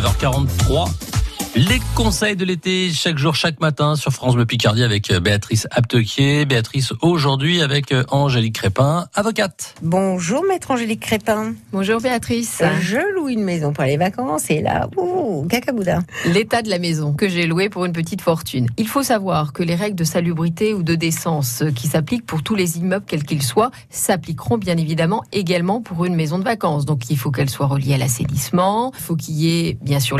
9h43. Les conseils de l'été, chaque jour, chaque matin, sur France Bleu Picardie avec euh, Béatrice Aptequier. Béatrice, aujourd'hui avec euh, Angélique Crépin, avocate. Bonjour, maître Angélique Crépin. Bonjour Béatrice. Je loue une maison pour les vacances et là, ouh, cacabouda. L'état de la maison que j'ai louée pour une petite fortune. Il faut savoir que les règles de salubrité ou de décence qui s'appliquent pour tous les immeubles, quels qu'ils soient, s'appliqueront bien évidemment également pour une maison de vacances. Donc il faut qu'elle soit reliée à l'assainissement, il faut qu'il y ait bien sûr